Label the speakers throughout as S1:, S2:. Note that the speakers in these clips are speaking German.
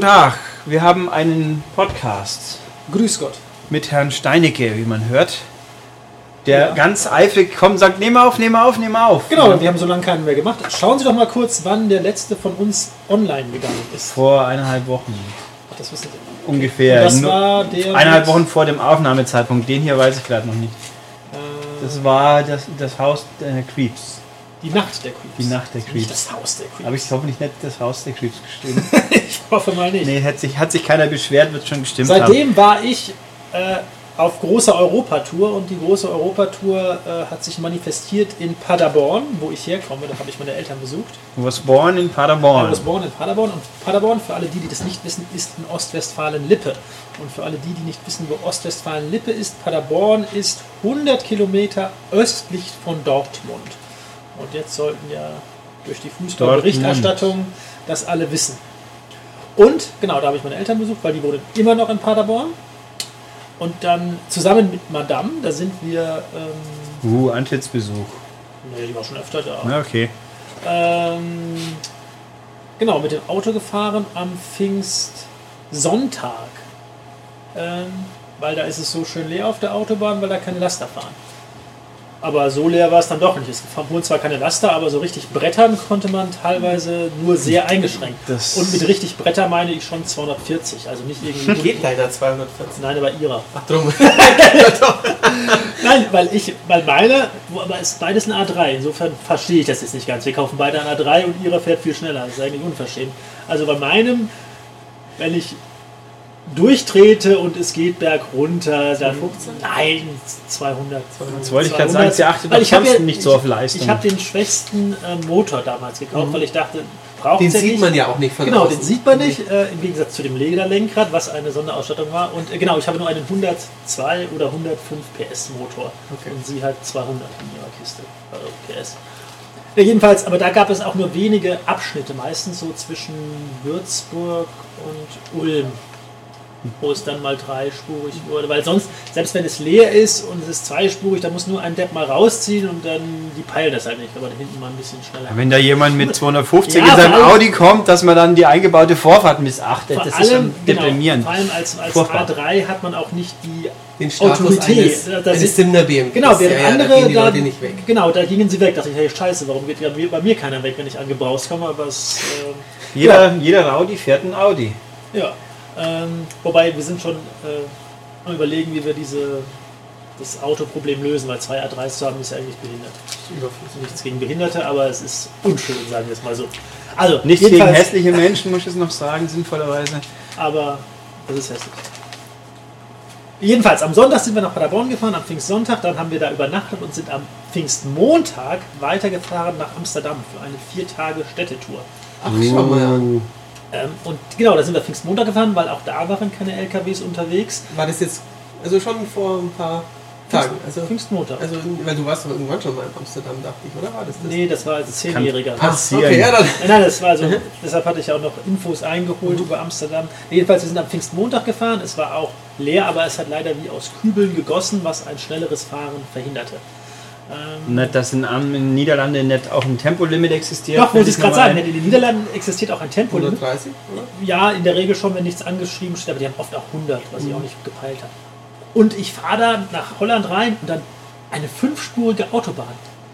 S1: Guten Tag, wir haben einen Podcast
S2: Grüß Gott.
S1: mit Herrn Steinecke, wie man hört. Der
S2: Ja.
S1: ganz eifrig kommt und sagt, nehm auf, nehm auf, nehm auf.
S2: Genau, wir haben so lange keinen mehr gemacht. Schauen Sie doch mal kurz, wann der letzte von uns online gegangen ist.
S1: Vor eineinhalb Wochen
S2: Ach, das wissen Sie.
S1: ungefähr.
S2: Das
S1: Nur
S2: war der.
S1: eineinhalb Wochen vor dem Aufnahmezeitpunkt. Den hier weiß ich gerade noch nicht.
S2: Äh,
S1: Das war das, das Haus der Creeps.
S2: Die Nacht der Creeps.
S1: Die Nacht der
S2: Nicht
S1: Creeps.
S2: das Haus der Creeps.
S1: Habe ich hoffentlich nicht das Haus der Creeps geschrieben?
S2: ich hoffe mal nicht.
S1: nee, hat sich, hat sich keiner beschwert, wird schon gestimmt haben.
S2: Seitdem war ich äh, auf großer Europatour und die große Europatour äh, hat sich manifestiert in Paderborn, wo ich herkomme. Da habe ich meine Eltern besucht.
S1: Du warst born in Paderborn.
S2: was born in Paderborn. Und Paderborn, für alle die, die das nicht wissen, ist in Ostwestfalen-Lippe. Und für alle die, die nicht wissen, wo Ostwestfalen-Lippe ist, Paderborn ist 100 Kilometer östlich von Dortmund. Und jetzt sollten ja durch die Fußballberichterstattung das alle wissen. Und genau, da habe ich meine Eltern besucht, weil die wohnen immer noch in Paderborn. Und dann zusammen mit Madame, da sind wir, ähm,
S1: Uh, Antlitzbesuch.
S2: nee, die war schon öfter da.
S1: Na, okay.
S2: Ähm, genau, mit dem Auto gefahren am Pfingstsonntag. Ähm, weil da ist es so schön leer auf der Autobahn, weil da keine Laster fahren. Aber so leer war es dann doch nicht. Es fuhren zwar keine Laster, aber so richtig brettern konnte man teilweise nur sehr eingeschränkt.
S1: Das-
S2: Und mit richtig Bretter meine ich schon 240, also nicht irgendwie.
S3: Geht leider 214.
S2: Nein, aber ihrer.
S3: Ach drum.
S2: Nein, weil ich, weil meine, aber es ist beides ein A3. Insofern verstehe ich das jetzt nicht ganz. Wir kaufen beide ein A3 und ihrer fährt viel schneller. Das ist eigentlich unverschämt. Also bei meinem, wenn ich durchtrete und es geht berg runter, dann
S3: 215?
S2: nein 200.
S1: Jetzt wollte ich gerade sagen, sie achtet
S2: Weil
S1: doch
S2: ich ja,
S1: nicht so auf Leistung.
S2: Ich habe den schwächsten äh, Motor damals gekauft, weil ich dachte, braucht
S3: Den sieht
S2: nicht.
S3: man ja auch nicht von
S2: Genau,
S3: außen.
S2: den sieht man nicht, äh, im Gegensatz zu dem Lederlenkrad, was eine Sonderausstattung war. Und äh, genau, ich habe nur einen 102 oder 105 PS Motor.
S3: Okay.
S2: Und sie hat 200 in ihrer Kiste. Also PS. Ja, jedenfalls, aber da gab es auch nur wenige Abschnitte, meistens so zwischen Würzburg und Ulm, wo es dann mal dreispurig wurde. Weil sonst, selbst wenn es leer ist und es ist zweispurig, da muss nur ein Depp mal rausziehen und dann, die peilen das halt nicht, aber da hinten mal ein bisschen schneller.
S1: Wenn da jemand mit 250
S2: Ja,
S1: in seinem
S2: allem-
S1: Audi kommt, dass man dann die eingebaute Vorfahrt missachtet, das ist schon
S2: allem, genau,
S1: deprimierend.
S2: vor allem als, als
S1: Furchtbar.
S2: A3 hat man auch nicht die
S3: Den Status
S2: Autorität.
S3: eines,
S2: Das
S3: eines
S2: ist-
S3: Simner BMW.
S2: Genau,
S3: ja,
S2: während
S3: ja, da
S2: andere
S3: gehen die
S2: da,
S3: nicht weg.
S2: Genau, da gingen sie weg. Da dachte ich, hey, scheiße, warum geht ja bei mir keiner weg, wenn ich an Gebrauchs komme? Aber es, ähm,
S1: Jeder, jeder Audi fährt ein Audi.
S2: ja. Ähm, wobei wir sind schon äh, am überlegen, wie wir diese das Autoproblem lösen, weil zwei A3s zu haben ist ja eigentlich behindert. Nichts gegen Behinderte, aber es ist unschön, sagen wir es mal so. Also,
S1: Nichts gegen hässliche Menschen, muss ich es noch sagen, sinnvollerweise.
S2: aber das ist hässlich. Jedenfalls, am Sonntag sind wir nach Paderborn gefahren, am Pfingstsonntag, dann haben wir da übernachtet und sind am Pfingstmontag weitergefahren nach Amsterdam für eine vier Tage Städtetour.
S3: Ach, schau mal an.
S2: Ähm, und genau, da sind wir Pfingstmontag gefahren, weil auch da waren keine LKWs unterwegs.
S3: War das jetzt, also schon vor ein paar Tagen? Also,
S2: Pfingstmontag.
S3: also, weil du warst doch irgendwann schon mal in Amsterdam, dachte ich, oder war das das?
S2: nee, das war als Zehnjähriger.
S1: Passieren.
S3: okay, ja, dann.
S2: Nein, das war so. Deshalb hatte ich auch noch Infos eingeholt über Amsterdam. Jedenfalls, wir sind am Pfingstmontag gefahren. Es war auch leer, aber es hat leider wie aus Kübeln gegossen, was ein schnelleres Fahren verhinderte. Ähm,
S1: Nicht, dass in, den Niederlanden nicht auch ein Tempolimit existiert.
S2: doch, wollte ich gerade sagen, in den Niederlanden existiert auch ein Tempolimit.
S3: 130, oder?
S2: Ja, in der Regel schon, wenn nichts angeschrieben steht, aber die haben oft auch 100, was ich auch nicht gepeilt habe. Und ich fahre da nach Holland rein und dann eine fünfspurige Autobahn.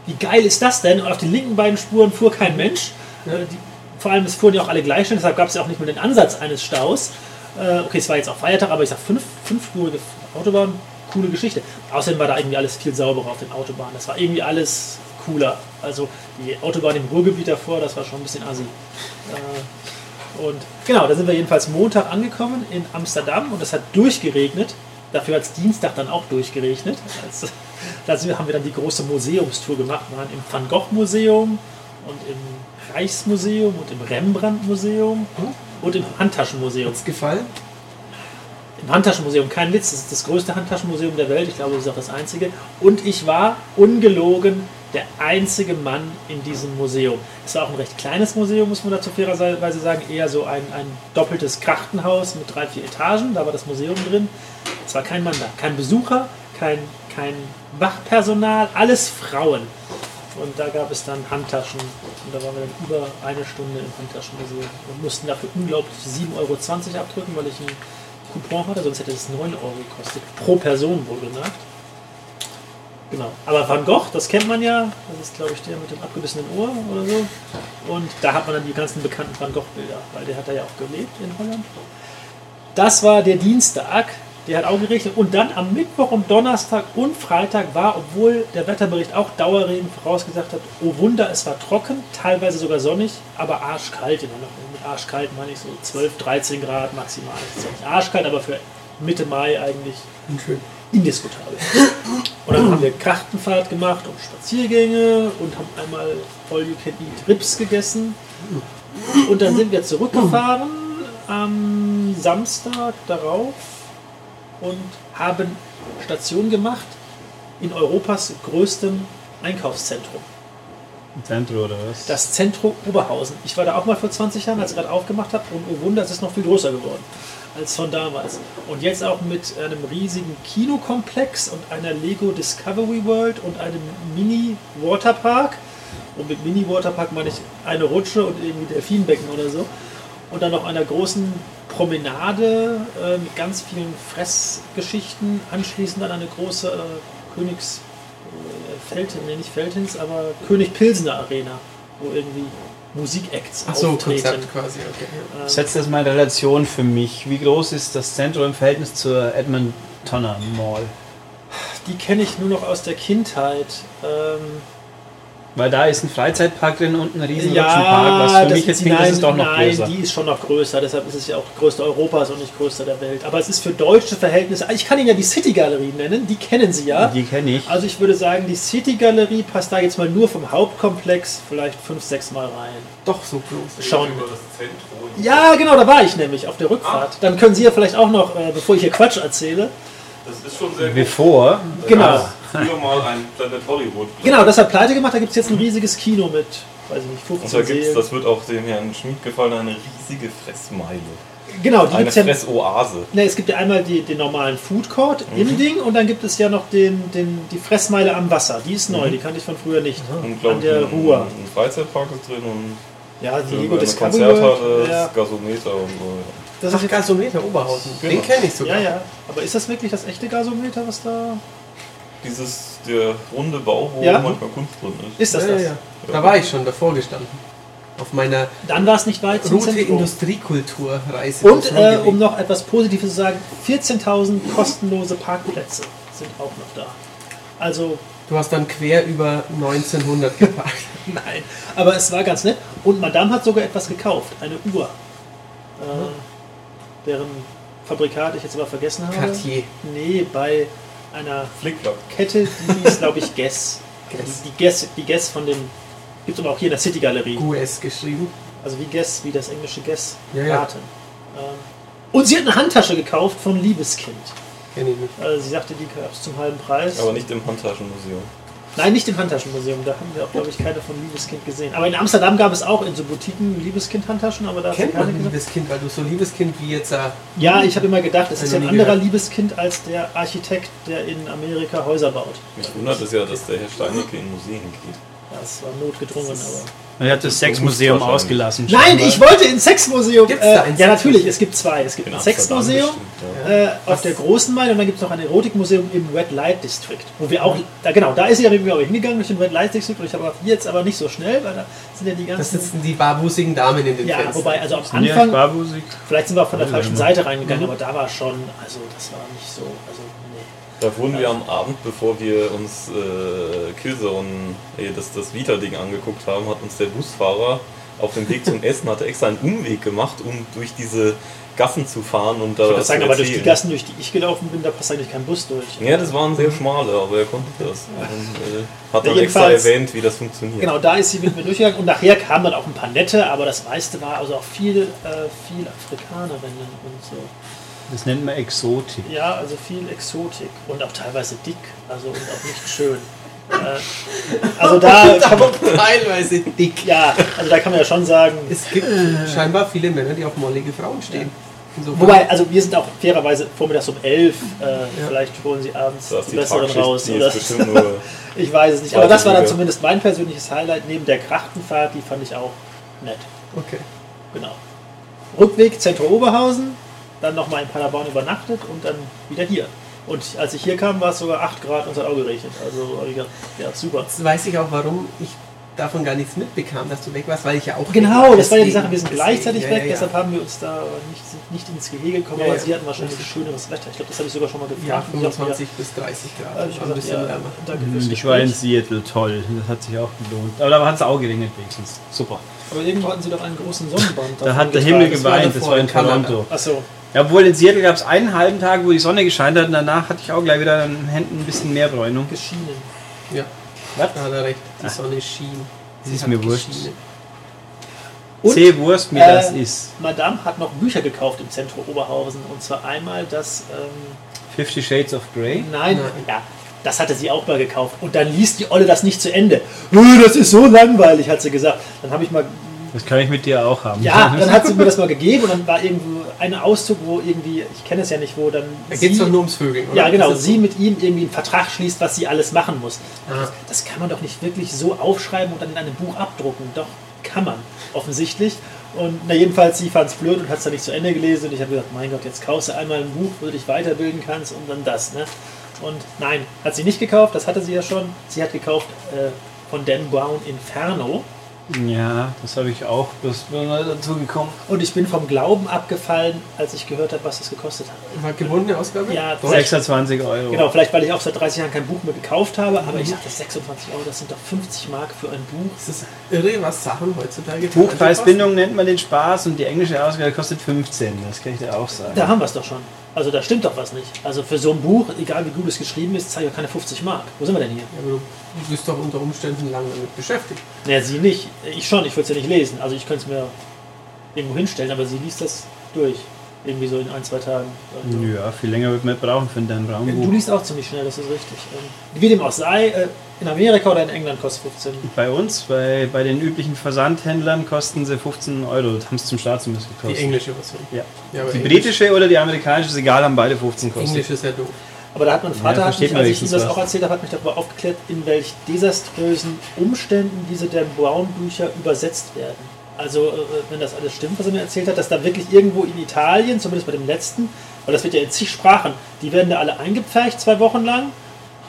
S2: Wie geil ist das denn? Und auf den linken beiden Spuren fuhr kein Mensch. Äh, Die, vor allem, es fuhren ja auch alle gleich schnell, deshalb gab es ja auch nicht mal den Ansatz eines Staus. Äh, okay, es war jetzt auch Feiertag, aber ich sag fünf, fünfspurige Autobahn, coole Geschichte. Außerdem war da irgendwie alles viel sauberer auf den Autobahnen. Das war irgendwie alles cooler. Also die Autobahn im Ruhrgebiet davor, das war schon ein bisschen assi. Äh, und genau, da sind wir jedenfalls Montag angekommen in Amsterdam und es hat durchgeregnet. Dafür hat es Dienstag dann auch durchgeregnet. Also, da haben wir dann die große Museumstour gemacht. Wir waren im Van Gogh Museum und im Reichsmuseum und im Rembrandt Museum und im Handtaschenmuseum.
S3: Hat's gefallen?
S2: Im Handtaschenmuseum, kein Witz, das ist das größte Handtaschenmuseum der Welt. Ich glaube, das ist auch das einzige. Und ich war ungelogen der einzige Mann in diesem Museum. Es war auch ein recht kleines Museum, muss man dazu fairerweise sagen. Eher so ein, ein doppeltes Krachtenhaus mit drei, vier Etagen. Da war das Museum drin. Es war kein Mann da. Kein Besucher, kein, kein Wachpersonal, alles Frauen. Und da gab es dann Handtaschen und da waren wir dann über eine Stunde im Handtaschenmuseum und mussten dafür unglaublich 7,20 Euro abdrücken, weil ich einen Coupon hatte, sonst hätte es 9 Euro gekostet. Pro Person wohlgemerkt. Genau. Aber Van Gogh, das kennt man ja, das ist glaube ich der mit dem abgebissenen Ohr oder so. Und da hat man dann die ganzen bekannten Van Gogh-Bilder, weil der hat da ja auch gelebt in Holland. Das war der Dienstag, der hat auch gerechnet. Und dann am Mittwoch und Donnerstag und Freitag war, obwohl der Wetterbericht auch Dauerregen vorausgesagt hat, oh Wunder, es war trocken, teilweise sogar sonnig, aber arschkalt immer noch. Mit arschkalt meine ich so 12, 13 Grad maximal. Arschkalt, aber für Mitte Mai eigentlich
S3: Schön.
S2: indiskutabel. Und dann haben wir Krachtenfahrt gemacht und Spaziergänge und haben einmal All You Can Eat Rips gegessen. Und dann sind wir zurückgefahren am Samstag darauf und haben Station gemacht in Europas größtem Einkaufszentrum.
S1: Zentro oder was?
S2: Das Zentrum Oberhausen. Ich war da auch mal vor 20 Jahren, als ich gerade aufgemacht habe und oh Wunder, es ist noch viel größer geworden als von damals. Und jetzt auch mit einem riesigen Kinokomplex und einer Lego Discovery World und einem Mini Waterpark. Und mit Mini Waterpark meine ich eine Rutsche und irgendwie Delfinbecken oder so. Und dann noch einer großen Promenade äh, mit ganz vielen Fressgeschichten. Anschließend dann eine große äh, Königs äh, Felten, nee, nicht Feltins, aber König Pilsener Arena, wo irgendwie Musikacts
S3: Ach so,
S2: auftreten.
S3: Konzept quasi, okay.
S2: Ähm,
S1: Setz das mal in Relation für mich. Wie groß ist das Zentrum im Verhältnis zur Edmontoner Mall?
S2: Die kenne ich nur noch aus der Kindheit. Ähm,
S1: Weil da ist ein Freizeitpark drin und ein riesen Rutschenpark, was für
S2: das
S1: mich jetzt
S2: ist-
S1: klingt, das ist doch noch
S2: nein,
S1: größer.
S2: die ist schon noch größer, deshalb ist es ja auch größte Europas und nicht größter der Welt. Aber es ist für deutsche Verhältnisse, ich kann Ihnen ja die City Galerie nennen, die kennen Sie ja.
S1: Die kenne ich.
S2: Also ich würde sagen, die City Galerie passt da jetzt mal nur vom Hauptkomplex vielleicht fünf, sechs Mal rein.
S3: Doch so groß.
S2: Schon.
S4: Über das Zentrum.
S2: Ja, genau, da war ich nämlich auf der Rückfahrt. Dann können Sie ja vielleicht auch noch, äh, bevor ich hier Quatsch erzähle,
S4: Das ist schon sehr gut.
S1: Bevor.
S2: Genau.
S4: Früher mal ein Planet Hollywood.
S2: genau, das hat pleite gemacht, da gibt es jetzt ein riesiges Kino mit, weiß ich nicht,
S4: Und
S2: 15
S4: da gibt's, das wird auch dem Herrn Schmid gefallen, eine riesige Fressmeile.
S2: Genau, die
S4: Eine
S2: gibt's ja,
S4: Fressoase.
S2: Ne, es gibt ja einmal die, den normalen Food Court
S4: Mhm.
S2: im Ding und dann gibt es ja noch den, den, die Fressmeile am Wasser. Die ist
S4: Mhm.
S2: neu, die kannte ich von früher nicht.
S4: Und
S2: An
S4: glaub,
S2: der
S4: ein,
S2: Ruhr.
S4: ein Freizeitpark ist drin und
S2: Ja, die Lego Discovery
S4: Konzerthalle.
S2: Ja,
S4: Gasometer und so.
S2: das
S3: Ach,
S2: ist jetzt,
S3: Gasometer Oberhausen. Den
S4: Genau.
S3: kenne ich sogar.
S2: ja, ja. Aber ist das wirklich das echte Gasometer, was da.
S4: Dieses, der runde Bau, wo
S2: Ja.
S4: manchmal Kunst drin ist.
S2: Ist das
S3: ja,
S2: das?
S3: ja, ja. Da war ich schon davor gestanden. Auf meiner
S2: Dann war es nicht weit zum
S3: Route
S2: Zentrum.
S3: Industriekulturreise.
S2: Und äh, um noch etwas Positives zu sagen, 14.000 kostenlose Parkplätze sind auch noch da. Also
S3: Du hast dann quer über 1900 geparkt.
S2: Nein, aber es war ganz nett. Und Madame hat sogar etwas gekauft, eine Uhr. Äh, deren Fabrikat ich jetzt aber vergessen habe.
S3: Cartier.
S2: Nee, bei einer
S4: Flickflack.
S2: Kette, die hieß, glaube ich, Guess.
S3: Guess.
S2: Die, die Guess. Die Guess von dem. Gibt es aber auch hier in der City Galerie.
S3: QS geschrieben.
S2: Also wie Guess, wie das englische Guess.
S3: Ja, ja.
S2: Raten. Ähm, und sie hat eine Handtasche gekauft von Liebeskind.
S3: Kenn ich nicht.
S2: Also sie sagte, die gab es zum halben Preis.
S4: Aber nicht im Handtaschenmuseum.
S2: Nein, nicht im Handtaschenmuseum. Da haben wir auch, glaube ich, keine von Liebeskind gesehen. Aber in Amsterdam gab es auch in so Boutiquen Liebeskind-Handtaschen, aber da
S3: Kennt
S2: keine
S3: man. Liebeskind, weil du so Liebeskind wie jetzt äh,
S2: Ja, ich habe immer gedacht, es ist ein anderer
S3: gehört.
S2: Liebeskind als der Architekt, der in Amerika Häuser baut.
S4: Mich wundert es ja, dass der Herr Steinecke in Museen geht.
S2: Das war notgedrungen, aber.
S1: Er hat das Sexmuseum ausgelassen.
S2: Nein,
S1: scheinbar.
S2: ich wollte ins Sexmuseum.
S3: Gibt's da
S2: Äh, ja, natürlich, es gibt zwei. Es gibt
S4: In
S2: ein Sexmuseum
S4: bestimmt, ja.
S2: äh, auf der großen Meile und dann gibt es noch ein Erotikmuseum im Red Light District. Wo wir auch, da, genau, da ist sie ja irgendwie auch hingegangen durch den Red Light District und ich habe jetzt aber nicht so schnell, weil da sind ja die
S3: da
S2: ganzen.
S3: sitzen die barbusigen Damen in den
S2: Ja,
S3: Fenstern.
S2: wobei, also am Anfang, vielleicht sind wir auch von der falschen. Seite reingegangen, aber da war schon, also das war nicht so, also.
S4: Da wurden wir am Abend, bevor wir uns äh, Killzone, äh, das, das Vita-Ding angeguckt haben, hat uns der Busfahrer auf dem Weg zum Essen hatte extra einen Umweg gemacht, um durch diese Gassen zu fahren und da
S2: Ich würde sagen, aber durch die. Gassen, durch die ich gelaufen bin, da passt eigentlich kein Bus durch.
S4: Ja, das waren sehr schmale, aber er konnte das. Und, äh, hat
S2: Ja,
S4: dann extra erwähnt, wie das funktioniert.
S2: Genau, da ist sie mit mir durchgegangen und nachher kamen dann auch ein paar nette, aber das meiste war also auch viel, äh, viel Afrikanerinnen und so.
S1: Das nennt man Exotik.
S2: Ja, also viel Exotik und auch teilweise dick, also und auch nicht schön. äh, also da man,
S3: teilweise dick.
S2: ja, also da kann man ja schon sagen,
S3: Es gibt scheinbar viele Männer, die auf mollige Frauen stehen. Insofern-
S2: Wobei, also wir sind auch fairerweise vormittags um 11. Äh, Vielleicht holen sie abends
S4: ist
S2: die besseren raus.
S4: die
S2: Oder ich weiß es nicht. Aber das war dann zumindest mein persönliches Highlight. Neben der Krachtenfahrt, die fand ich auch nett.
S3: Okay.
S2: Genau. Rückweg Zentrum Oberhausen, dann nochmal in Paderborn übernachtet und dann wieder hier. Und als ich hier kam, war es sogar 8 Grad und es hat auch geregnet. Also hab ich gedacht, ja, super.
S3: Jetzt weiß ich auch, warum ich davon gar nichts mitbekam, dass du weg warst, weil ich ja auch.
S2: Genau, das war ja die Sache. Wir sind gleichzeitig
S3: ja,
S2: weg,
S3: ja, ja.
S2: deshalb haben wir uns da nicht, nicht ins Gehege gekommen,
S3: Ja,
S2: aber
S3: ja.
S2: sie hatten wahrscheinlich schöneres Wetter. Ich glaube, das habe ich sogar schon mal gefragt.
S3: Ja,
S2: Und ich hab
S3: 25 bis 30 Grad.
S2: ich
S3: war ein
S2: gesagt,
S3: bisschen
S2: ja, danke fürs
S1: Ich war in. Seattle, toll. Das hat sich auch gelohnt. Aber da hat es auch geregnet wenigstens. Super.
S2: Aber irgendwo hatten sie doch einen großen Sonnenbrand.
S1: Da hat der Himmel
S3: Das war
S1: geweint, das war in. Toronto.
S2: Achso,
S1: Ja, obwohl in Seattle gab es einen halben Tag, wo die Sonne gescheint hat und danach hatte ich auch gleich wieder an den Händen ein bisschen mehr Bräunung.
S2: geschienen.
S3: Ja,
S1: Was?
S3: da hat er recht. Die. Sonne schien.
S1: Das
S3: Sie
S1: ist mir wurscht. Seh Wurst, wie
S2: äh,
S1: das ist.
S2: Madame hat noch Bücher gekauft im Zentrum Oberhausen. Und zwar einmal das. Ähm,
S1: Fifty Shades of Grey.
S2: Nein,
S3: Nein.
S2: ja, das hatte sie auch mal gekauft. Und dann liest die Olle das nicht zu Ende. "Äh, Das ist so langweilig, hat sie gesagt. Dann habe ich mal,
S1: Das kann ich mit dir auch haben.
S2: ja, dann hat sie mir das mal gegeben und dann war irgendwo ein Auszug, wo irgendwie, ich kenne es ja nicht, wo dann.
S3: Da geht es doch nur ums Vögeln, oder?
S2: Ja, genau, sie
S3: so.
S2: mit ihm irgendwie einen Vertrag schließt, was sie alles machen muss. Das, das kann man doch nicht wirklich so aufschreiben und dann in einem Buch abdrucken. Doch, kann man, offensichtlich. Und na, jedenfalls, sie fand es blöd und hat es dann nicht zu Ende gelesen. Und ich habe gesagt, mein Gott, jetzt kaufst du einmal ein Buch, wo du dich weiterbilden kannst und dann das. Ne? Und nein, hat sie nicht gekauft, das hatte sie ja schon. Sie hat gekauft äh, von Dan Brown Inferno.
S1: Ja, das habe ich auch. Das bin neu dazu gekommen.
S2: Und ich bin vom Glauben abgefallen, als ich gehört habe, was das gekostet hat.
S3: War gebundene Ausgabe?
S2: Ja,
S3: Deutsch?
S1: 26 Euro.
S2: Genau, vielleicht weil ich auch seit 30 Jahren kein Buch mehr gekauft habe, aber ich dachte, 26 Euro, das sind doch 50 Mark für ein Buch.
S3: Es ist irre, was Sachen heutzutage
S1: Buchpreisbindung nennt man den Spaß und die englische Ausgabe kostet 15. Das kann ich dir auch sagen.
S2: Da haben wir es doch schon. Also da stimmt doch was nicht. Also für so ein Buch, egal wie gut es geschrieben ist, zahle ich auch keine 50 Mark. Wo sind wir denn hier?
S3: Ja, aber du bist doch unter Umständen lang damit beschäftigt.
S2: Naja, sie nicht. Ich schon, ich würde es ja nicht lesen. Also ich könnte es mir irgendwo hinstellen, aber sie liest das durch. Irgendwie so in ein, zwei Tagen. Also,
S1: Ja, viel länger wird man brauchen für dein
S2: Du
S1: Braunbuch.
S2: liest auch ziemlich schnell, das ist richtig. Ähm, Wie dem auch sei, äh, in Amerika oder in England kostet 15.
S1: Bei uns, bei, bei den üblichen Versandhändlern kosten sie 15 Euro. Das haben es zum Start zumindest
S3: Die
S1: gekostet.
S3: englische Version.
S1: Ja.
S3: Ja,
S1: Die
S3: Englisch-
S1: britische oder die amerikanische ist egal, haben beide 15 gekostet.
S3: Englisch ist ja doof.
S2: Aber da hat mein Vater,
S1: Ja,
S2: hat mich, als ich ihm das
S1: was.
S2: auch erzählt habe, hat mich darüber aufgeklärt, in welch desaströsen Umständen diese Dan Brown Bücher übersetzt werden. Also, äh, wenn das alles stimmt, was er mir erzählt hat, dass da wirklich irgendwo in Italien, zumindest bei dem letzten, weil das wird ja in zig Sprachen, die werden da alle eingepfercht, zwei Wochen lang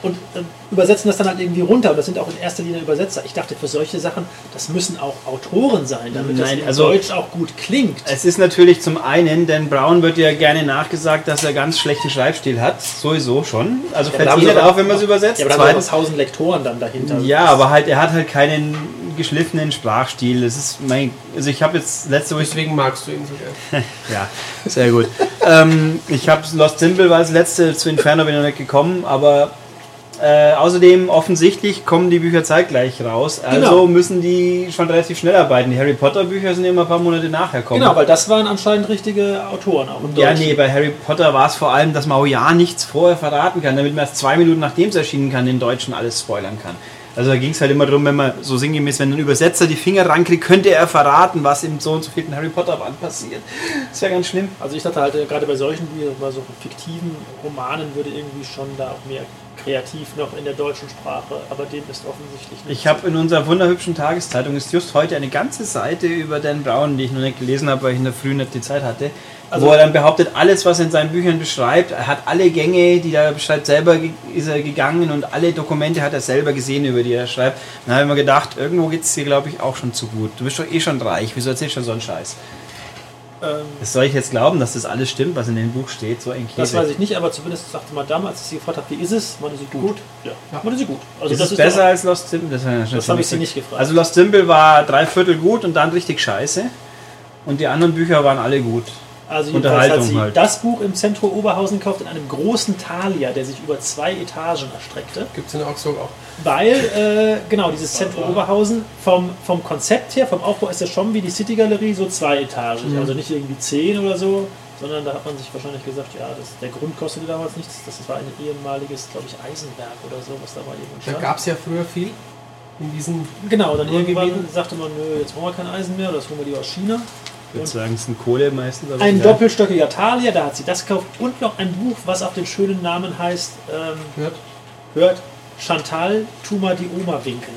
S2: und äh, übersetzen das dann halt irgendwie runter. Und das sind auch in erster Linie Übersetzer. Ich dachte, für solche Sachen, das müssen auch Autoren sein, damit das
S1: Nein,
S2: in
S1: also-
S2: Deutsch auch gut klingt.
S1: Es ist natürlich zum einen, denn Brown wird ja gerne nachgesagt, dass er ganz schlechten Schreibstil hat. Sowieso schon. Also
S2: Ja,
S1: fällt
S2: aber
S1: auf, wenn man es übersetzt.
S2: Ja, aber da
S1: Zweitens,
S2: tausend Lektoren dann dahinter.
S1: ja, aber halt, er hat halt keinen geschliffenen Sprachstil. Das ist mein. Also ich habe jetzt letzte Woche.
S3: Deswegen magst du ihn so gern.
S1: Ja, sehr gut. ähm, ich habe Lost Symbol war das letzte, zu Inferno bin ich noch nicht gekommen, aber äh, außerdem offensichtlich kommen die Bücher zeitgleich raus. Also
S2: Genau.
S1: müssen die schon relativ schnell arbeiten. Die Harry Potter Bücher sind immer ein paar Monate nachher kommen.
S2: Genau, weil das waren anscheinend richtige Autoren auch
S1: Ja, nee, bei Harry Potter war es vor allem, dass man auch ja nichts vorher verraten kann, damit man erst zwei Minuten nachdem es erschienen kann, den Deutschen alles spoilern kann. Also da ging es halt immer darum, wenn man so sinngemäß, wenn ein Übersetzer die Finger rankriegt, könnte er verraten, was im so und so vierten Harry Potter Band passiert. Das wäre ganz schlimm.
S2: Also ich dachte halt, äh, gerade bei solchen, wie bei so fiktiven Romanen würde irgendwie schon da auch mehr kreativ noch in der deutschen Sprache, aber dem ist offensichtlich nicht.
S1: Ich habe in unserer wunderhübschen Tageszeitung ist just heute eine ganze Seite über Dan Brown, die ich noch nicht gelesen habe, weil ich in der Früh nicht die Zeit hatte.
S2: Also-
S1: wo er dann behauptet, alles, was er in seinen Büchern beschreibt, er hat alle Gänge, die er beschreibt, selber ist er gegangen und alle Dokumente hat er selber gesehen, über die er schreibt. Dann habe ich mir gedacht, irgendwo geht es dir, glaube ich, auch schon zu gut. Du bist doch eh schon reich, wieso erzählst du schon so einen Scheiß?
S2: ähm,
S1: Das soll ich jetzt glauben, dass das alles stimmt, was in dem Buch steht, so ein
S2: das weiß ich nicht, aber zumindest sagte Madame, als ich sie gefragt habe, wie ist es, meinte sie gut.
S3: Gut.
S2: Ja,
S3: Ja.
S2: meinte sie gut. Also
S1: ist
S2: das
S1: es
S2: ist
S1: besser als Lost Symbol? Das, habe
S2: Das habe ich sie nicht gefragt.
S1: Also Lost Symbol war drei Viertel gut und dann richtig scheiße. Und die anderen Bücher waren alle gut.
S2: Also jedenfalls hat sie
S1: halt.
S2: das Buch im Zentrum Oberhausen gekauft in einem großen Thalia, der sich über zwei Etagen erstreckte.
S3: Gibt es in Augsburg auch.
S2: Weil, äh, genau, dieses Zentrum Oberhausen, vom, vom Konzept her, vom Aufbau ist das schon wie die City Galerie, so zweietagig.
S3: Mhm.
S2: Also nicht irgendwie zehn oder so, sondern da hat man sich wahrscheinlich gesagt, ja, das, der Grund kostete damals nichts. Das war ein ehemaliges, glaube ich, Eisenwerk oder so, was da mal irgendwann
S3: Da
S2: stand.
S3: gab es ja früher viel in diesen.
S2: Genau, dann irgendwann sagte man, nö, jetzt brauchen wir kein Eisen mehr, das holen wir lieber aus China.
S1: Ich würde sagen, es sind Kohle meistens. aber
S2: Ein
S1: egal.
S2: doppelstöckiger Thalia, da hat sie das gekauft. Und noch ein Buch, was auf den schönen Namen heißt, ähm,
S3: Hört?
S2: hört Chantal, tu mal die Oma winken.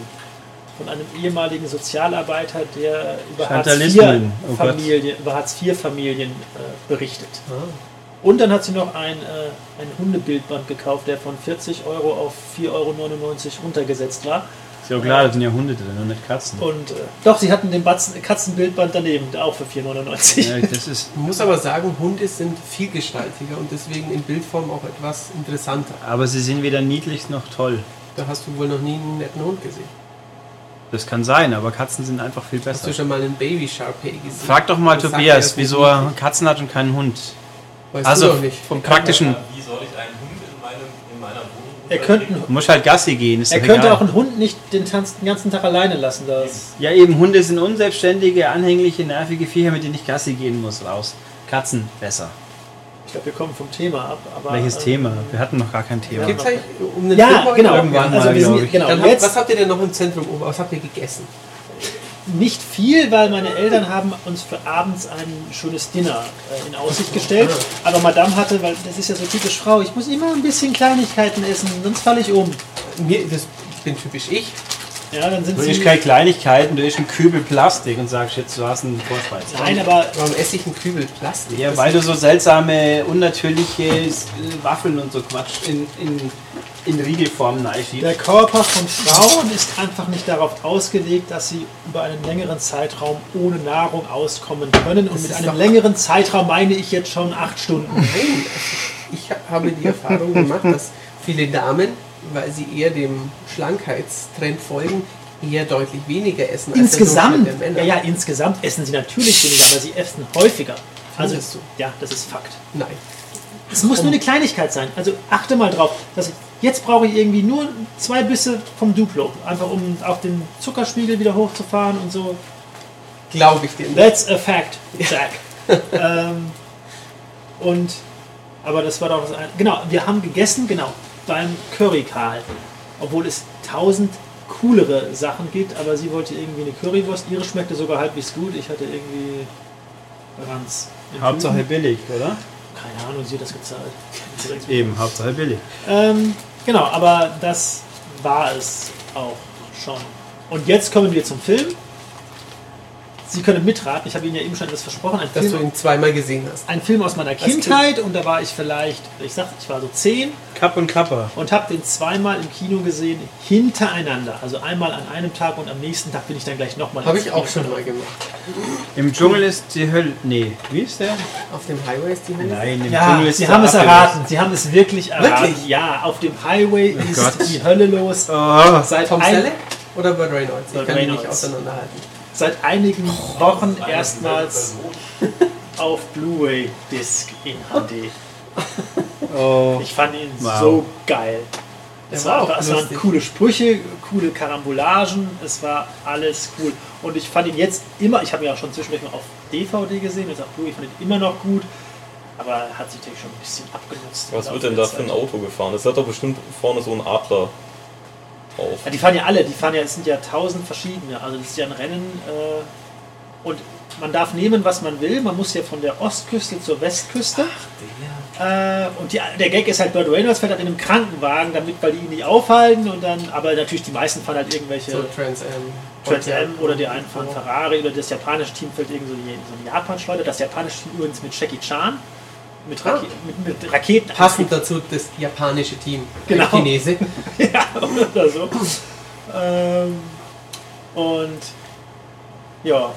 S2: Von einem ehemaligen Sozialarbeiter, der über
S1: oh.
S2: Hartz-IV-Familien über Hartz Familien äh, berichtet.
S3: Ah.
S2: Und dann hat sie noch ein, äh, ein Hundebildband gekauft, der von 40 Euro auf 4,99 Euro runtergesetzt war.
S1: Ist ja auch klar, da sind ja Hunde drin und nicht Katzen.
S2: Und äh, doch, sie hatten den Batzen, Katzenbildband daneben, auch für 4,99
S1: Ja, das ist,
S3: Man muss aber sagen, Hunde sind vielgestaltiger und deswegen in Bildform auch etwas interessanter.
S1: aber sie sind weder niedlich noch toll.
S3: Da hast du wohl noch nie einen netten Hund gesehen.
S1: Das kann sein, aber Katzen sind einfach viel
S3: Hast
S1: besser.
S3: du schon mal einen Baby Sharpei gesehen?
S1: Frag doch mal
S3: Das sagt
S1: Tobias,
S3: er
S1: wieso er Katzen hat und keinen Hund.
S3: Weißt
S1: also
S3: du doch nicht.
S1: vom praktischen.
S4: Wie soll ich einen Hund in, meinem, in meiner Wohnung
S2: Er könnte,
S1: Du musst halt Gassi gehen. Ist
S2: er könnte
S1: egal.
S2: auch einen Hund nicht den, Tanz, den ganzen Tag alleine lassen. Das.
S1: Ja, eben, Hunde sind unselbstständige, anhängliche, nervige Viecher, mit denen ich Gassi gehen muss, raus. Katzen besser.
S2: Ich glaube, wir kommen vom Thema ab. Aber,
S1: Welches
S2: ähm,
S1: Thema? Wir hatten noch gar kein Thema.
S3: Gibt's eigentlich um den
S2: Ja,
S3: Film
S2: genau.
S1: irgendwann
S2: also
S1: mal,
S2: sind, genau. Jetzt
S3: was habt ihr denn noch im Zentrum oben? Was habt ihr gegessen?
S2: Nicht viel, weil meine Eltern haben uns für abends ein schönes Dinner äh, in Aussicht gestellt. Aber Madame hatte, weil das ist ja so typisch Frau, ich muss immer ein bisschen Kleinigkeiten essen, sonst falle ich um.
S3: Mir, das bin typisch ich.
S2: Ja, dann sind
S1: Du
S2: sie.
S1: isst keine Kleinigkeiten, du isst einen Kübel Plastik und sagst jetzt, du hast einen Vorspeis.
S2: Nein, aber
S3: Warum esse ich einen Kübel Plastik?
S1: Ja, weil du so seltsame, unnatürliche Waffeln und so Quatsch in, in, in Riegelform reinschiebst.
S2: Der Körper von Frauen ist einfach nicht darauf ausgelegt, dass sie über einen längeren Zeitraum ohne Nahrung auskommen können. Und
S3: Das
S2: mit einem längeren Zeitraum meine ich jetzt schon acht Stunden.
S3: Nein, ich ha- habe die Erfahrung gemacht, dass viele Damen, weil sie eher dem Schlankheitstrend folgen, eher deutlich weniger essen als
S2: Insgesamt,
S3: der Durchschnitt
S2: ja, ja,
S3: Männer.
S2: insgesamt essen sie natürlich weniger, aber sie essen häufiger. Also, ja, das ist Fakt.
S3: Nein.
S2: Es muss nur eine Kleinigkeit sein. Also achte mal drauf. Dass ich, jetzt brauche ich irgendwie nur zwei Bisse vom Duplo. Einfach um auf den Zuckerspiegel wieder hochzufahren und so.
S3: Glaube ich dir nicht.
S2: That's a fact, Jack. ähm, und, aber das war doch das eine. Genau, wir haben gegessen, genau, beim Curry Karl. Obwohl es tausend coolere Sachen gibt, aber sie wollte irgendwie eine Currywurst. Ihre schmeckte sogar halbwegs gut. Ich hatte irgendwie Ranz. im
S1: Hauptsache billig, oder?
S2: Keine Ahnung, sie hat das gezahlt.
S1: Eben, Hauptsache billig.
S2: Ähm, genau, aber das war es auch schon. Und jetzt kommen wir zum Film. Sie können mitraten, ich habe Ihnen ja eben schon etwas versprochen. Ein
S3: Dass du
S2: Film,
S3: ihn zweimal gesehen hast.
S2: ein Film aus meiner Kindheit und da war ich vielleicht, ich sag, ich war so zehn
S1: Kapp und Kapper.
S2: und habe den zweimal im Kino gesehen, hintereinander. Also einmal an einem Tag und am nächsten Tag bin ich dann gleich nochmal.
S3: Habe ich auch schon mal gemacht.
S1: Im Dschungel ist die Hölle. Nee, wie ist der?
S3: Auf dem Highway ist die Hölle.
S1: Nein, im
S2: Ja,
S1: Dschungel ist
S2: Sie haben es erraten. Sie haben es wirklich erraten.
S3: Wirklich?
S2: Ja, auf dem Highway ist
S1: Gott.
S2: die Hölle los.
S1: Oh,
S2: Seit
S3: Tom Selleck oder Burt Reynolds? Ich
S2: Burt
S3: kann die nicht
S2: Reynolds.
S3: auseinanderhalten.
S2: Seit einigen Wochen erstmals auf Blu-ray-Disc in HD.
S1: oh.
S2: Ich fand ihn
S1: Wow.
S2: so geil. Es,
S3: war
S2: war es waren coole Sprüche, coole Karambolagen, es war alles cool. Und ich fand ihn jetzt immer, ich habe ihn ja auch schon zwischendurch mal auf DVD gesehen, jetzt auf Blu-ray, ich fand ihn immer noch gut, aber er hat sich natürlich schon ein bisschen abgenutzt.
S4: Was wird denn da für ein. Auto gefahren? Es hat doch bestimmt vorne so einen Adler drauf.
S2: Ja, die fahren ja alle, die fahren ja, es sind ja tausend verschiedene. Also das ist ja ein Rennen äh, und man darf nehmen, was man will. Man muss ja von der Ostküste zur Westküste. Äh, und die, der Gag ist halt, Burt Reynolds fährt halt in einem Krankenwagen, damit, weil die ihn nicht aufhalten und dann, aber natürlich die meisten fahren halt irgendwelche
S3: So Trans Am.
S2: Trans Am oder die einen fahren Ferrari oder das japanische Team fällt irgend so die, so eine Japan-Schleuder. Das japanische Team übrigens mit Jackie Chan. Mit, Rake mit, mit Raketen.
S3: Passend dazu das japanische Team.
S2: Genau.
S3: Ein Chinese.
S2: ja, oder so. Ähm, und ja,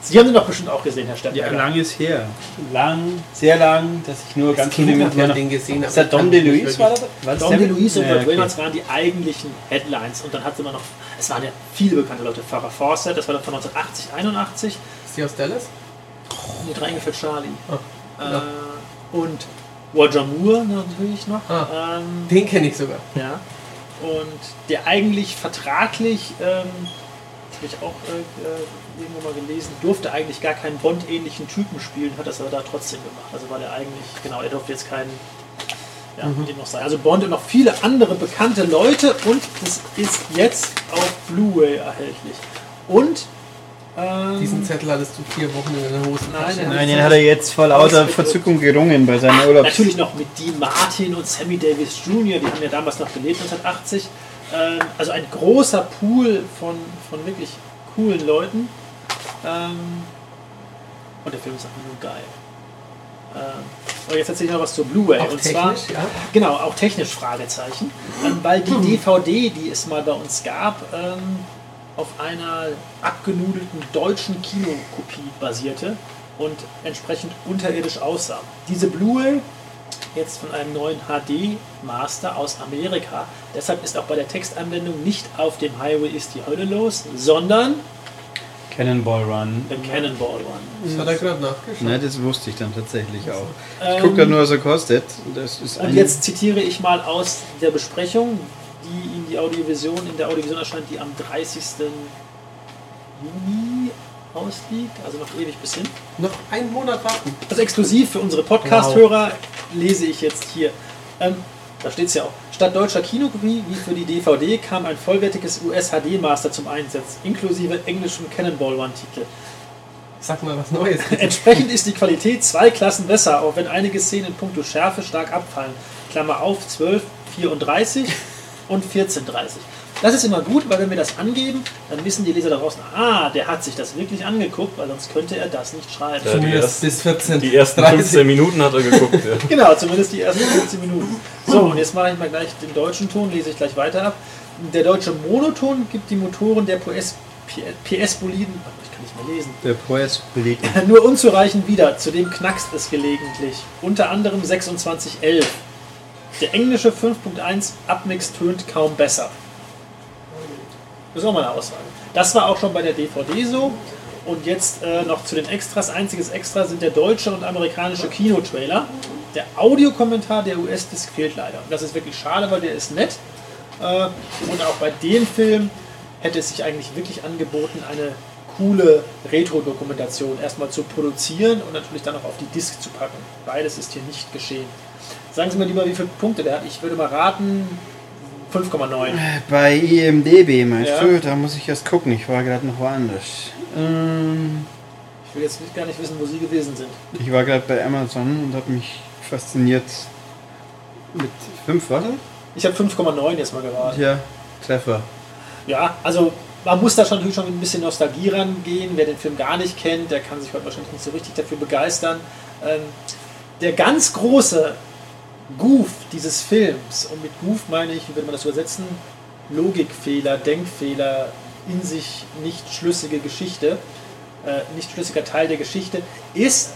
S2: Sie haben den doch bestimmt auch gesehen, Herr
S1: Ja,
S2: Stadtberger.
S1: lang ist her. Lang, sehr lang, dass ich nur ganz
S3: Kind hat
S1: rudimentär noch...
S3: den gesehen.
S1: Ist der Dom das? War das
S2: Dom
S1: der?
S2: DeLuise und
S1: Ja,
S2: Burt
S1: okay.
S2: Reynolds waren die eigentlichen Headlines. Und dann hatte man noch, es waren ja viele bekannte Leute. Farrah Fawcett, das war dann von 1980, 81.
S3: Ist die aus Dallas?
S2: Mit reingefällt Charlie.
S3: Ah,
S2: Äh,
S3: ja.
S2: Und Roger Moore natürlich noch.
S3: Ah.
S2: Ähm,
S3: Den kenne ich sogar.
S2: Ja. Und der eigentlich vertraglich, ähm, das habe ich auch äh, äh, irgendwo mal gelesen, durfte eigentlich gar keinen Bond-ähnlichen Typen spielen, hat das aber da trotzdem gemacht. Also war der eigentlich, genau, er durfte jetzt keinen, ja,
S3: Mhm.
S2: dem noch sein. Also Bond und noch viele andere bekannte Leute und das ist jetzt auf Blu-ray erhältlich. Und Ähm,
S3: Diesen Zettel hattest du vier Wochen in der Hosentasche.
S2: Nein, nein.
S1: Nein, den hat er jetzt vor lauter Verzückung gerungen bei seiner Urlaubs...
S2: Natürlich noch mit Dean Martin und Sammy Davis Jr., die haben ja damals noch gelebt, 1980. Ähm, also ein großer Pool von, von wirklich coolen Leuten. Ähm, und der Film ist einfach nur geil. Ähm, und jetzt erzähle ich noch was zur Blu-ray. Und zwar,
S3: ja.
S2: genau, auch technisch Fragezeichen. Ähm, weil die DVD, die es mal bei uns gab, ähm, auf einer abgenudelten deutschen Kinokopie basierte und entsprechend unterirdisch aussah. Diese Blu-ray jetzt von einem neuen HD-Master aus Amerika. Deshalb ist auch bei der Textanwendung nicht auf dem Highway ist die Hölle los, sondern
S1: Cannonball Run.
S2: der Cannonball Run.
S3: Das hat er gerade nachgeschaut.
S1: Ne, das wusste ich dann tatsächlich auch. Ich
S2: Ähm,
S1: gucke da nur, was er kostet. Das ist
S2: Und jetzt zitiere ich mal aus der Besprechung, die in die Audiovision, in der Audiovision erscheint, die am 30. Juni ausliegt, also noch ewig bis hin.
S3: Noch einen Monat warten.
S2: Also exklusiv für unsere Podcast-Hörer lese ich jetzt hier. Ähm, da steht es ja auch. Statt deutscher Kinokopie wie für die DVD kam ein vollwertiges US-HD-Master zum Einsatz, inklusive englischem Cannonball One-Titel.
S3: Sag mal was Neues.
S2: Entsprechend ist die Qualität zwei Klassen besser, auch wenn einige Szenen in puncto Schärfe stark abfallen. Klammer auf 12, 34 und 1430. Das ist immer gut, weil wenn wir das angeben, dann wissen die Leser da draußen, ah, der hat sich das wirklich angeguckt, weil sonst könnte er das nicht schreiben.
S4: Ja, die,
S3: Zumindest
S4: ersten,
S3: bis 14.
S4: die ersten
S3: 30.
S4: 15 Minuten hat er geguckt. Ja.
S2: Genau, zumindest die ersten 15 Minuten. So, und jetzt mache ich mal gleich den deutschen Ton, lese ich gleich weiter ab. Der deutsche Monoton gibt die Motoren der PS, PS-Boliden, ich kann nicht mehr lesen,
S1: Der belegt.
S2: nur unzureichend wieder, zudem knackst es gelegentlich. Unter anderem 2611. Der englische 5.1 Abmix tönt kaum besser. Das ist auch mal eine Aussage. Das war auch schon bei der DVD so. Und jetzt äh, noch zu den Extras. Einziges Extra sind der deutsche und amerikanische Kinotrailer. Der Audiokommentar der US-Disc fehlt leider. Und das ist wirklich schade, weil der ist nett. Äh, und auch bei dem Film hätte es sich eigentlich wirklich angeboten, eine coole Retro-Dokumentation erstmal zu produzieren und natürlich dann auch auf die Disc zu packen. Beides ist hier nicht geschehen. Sagen Sie mir lieber, wie viele Punkte der hat. Ich würde mal raten, 5,9.
S1: Bei IMDB, meinst
S2: Ja.
S1: du? Da muss ich erst gucken. Ich war gerade noch woanders. Ähm,
S2: Ich will jetzt gar nicht wissen, wo Sie gewesen sind.
S1: ich war gerade bei Amazon und habe mich fasziniert mit fünf was?
S2: Ich habe 5,9 jetzt mal geraten.
S1: Ja, Treffer.
S2: Ja, also man muss da schon natürlich schon ein bisschen Nostalgie rangehen. Wer den Film gar nicht kennt, der kann sich heute wahrscheinlich nicht so richtig dafür begeistern. Ähm, der ganz große Goof dieses Films, und mit Goof meine ich, wie würde man das übersetzen? Logikfehler, Denkfehler, in sich nicht schlüssige Geschichte, äh, nicht schlüssiger Teil der Geschichte, ist,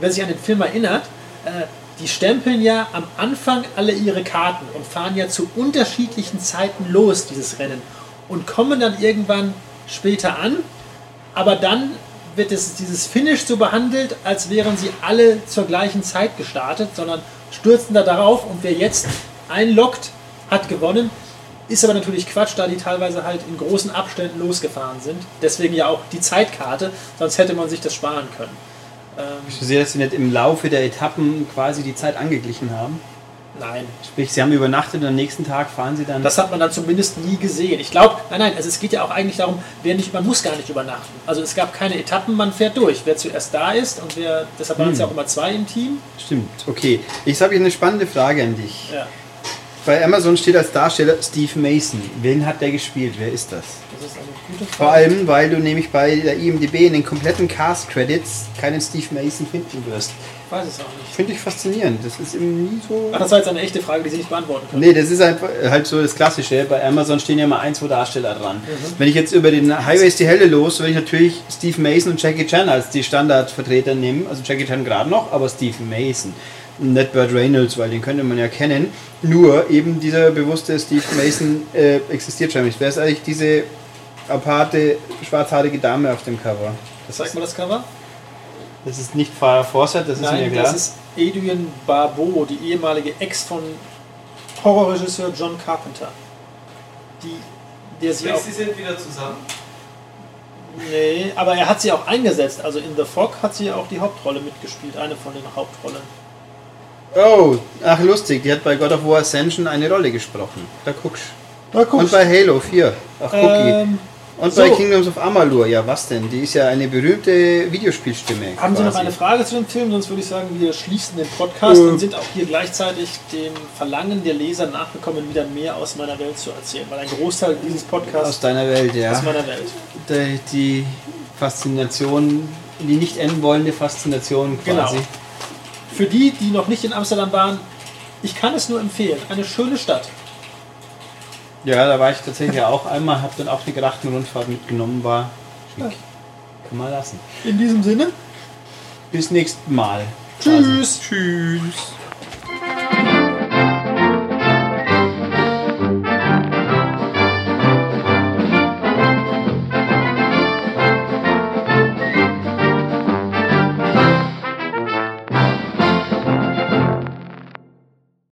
S2: wer sich an den Film erinnert, äh, die stempeln ja am Anfang alle ihre Karten und fahren ja zu unterschiedlichen Zeiten los, dieses Rennen, und kommen dann irgendwann später an, aber dann wird es, dieses Finish so behandelt, als wären sie alle zur gleichen Zeit gestartet, sondern stürzen da darauf und wer jetzt einloggt, hat gewonnen. Ist aber natürlich Quatsch, da die teilweise halt in großen Abständen losgefahren sind. Deswegen ja auch die Zeitkarte, sonst hätte man sich das sparen können. Ähm,
S1: Ich sehe, dass sie nicht im Laufe der Etappen quasi die Zeit angeglichen haben.
S2: Nein,
S1: Sprich, sie haben übernachtet und am nächsten Tag fahren sie dann.
S2: das hat man dann zumindest nie gesehen. Ich glaube, nein, nein, also es geht ja auch eigentlich darum, wer nicht, man muss gar nicht übernachten. Also es gab keine Etappen, man fährt durch. Wer zuerst da ist und wer, deshalb waren es ja auch immer zwei im Team.
S1: Stimmt, okay. Ich habe hier eine spannende Frage an dich.
S2: Ja,
S1: Bei Amazon steht als Darsteller Steve Mason. Wen hat der gespielt? Wer ist das?
S2: das ist eine gute Frage.
S1: Vor allem, weil du nämlich bei der IMDb in den kompletten Cast-Credits keinen Steve Mason finden wirst.
S2: Ich weiß es auch nicht.
S1: Finde ich faszinierend. Das ist eben nie so.
S2: Ach, das war jetzt eine echte Frage, die Sie nicht beantworten können.
S1: Nee, das ist einfach halt so das Klassische. Bei Amazon stehen ja immer ein, zwei Darsteller dran. Wenn ich jetzt über den Highway ist die Helle los, würde ich natürlich Steve Mason und Jackie Chan als die Standardvertreter nehmen. Also Jackie Chan gerade noch, aber Steve Mason. Nicht Burt Reynolds, weil den könnte man ja kennen. Nur eben dieser bewusste Steve Mason äh, existiert schon nicht. Wer ist eigentlich diese aparte, schwarzhaarige Dame auf dem Cover? Das
S2: Zeig mal das Cover.
S1: Das ist nicht Farah Fawcett, das ist mir
S2: Nein,
S1: klar.
S2: das ist Adrian Barbeau, die ehemalige Ex von Horrorregisseur John Carpenter. Die, der sie auch.
S3: sind wieder zusammen.
S2: Nee, aber er hat sie auch eingesetzt. Also in The Fog hat sie auch die Hauptrolle mitgespielt, eine von den Hauptrollen.
S1: Oh, ach lustig, die hat bei God of War Ascension eine Rolle gesprochen. Da guckst
S2: Na
S1: Und bei Halo 4. Ach, Cookie.
S2: ähm,
S1: Und
S2: So.
S1: bei Kingdoms of Amalur, ja was denn? Die ist ja eine berühmte Videospielstimme.
S2: Haben Sie noch
S1: quasi.
S2: eine Frage zu dem Film? Sonst würde ich sagen, wir schließen den Podcast
S1: Ähm.
S2: und sind auch hier gleichzeitig dem Verlangen der Leser nachgekommen, wieder mehr aus meiner Welt zu erzählen. Weil ein Großteil dieses
S1: Aus
S2: Podcasts
S1: deiner Welt, ja.
S2: aus meiner Welt.
S1: Die, die Faszination, die nicht enden wollende Faszination quasi.
S2: Genau. Für die, die noch nicht in Amsterdam waren, ich kann es nur empfehlen. Eine schöne Stadt.
S1: Ja, da war ich tatsächlich auch einmal, habe dann auch eine Grachtenrundfahrt mitgenommen, war schick. Kann man lassen.
S2: In diesem Sinne,
S1: Bis nächsten Mal.
S2: tschüss.
S1: Tschüss.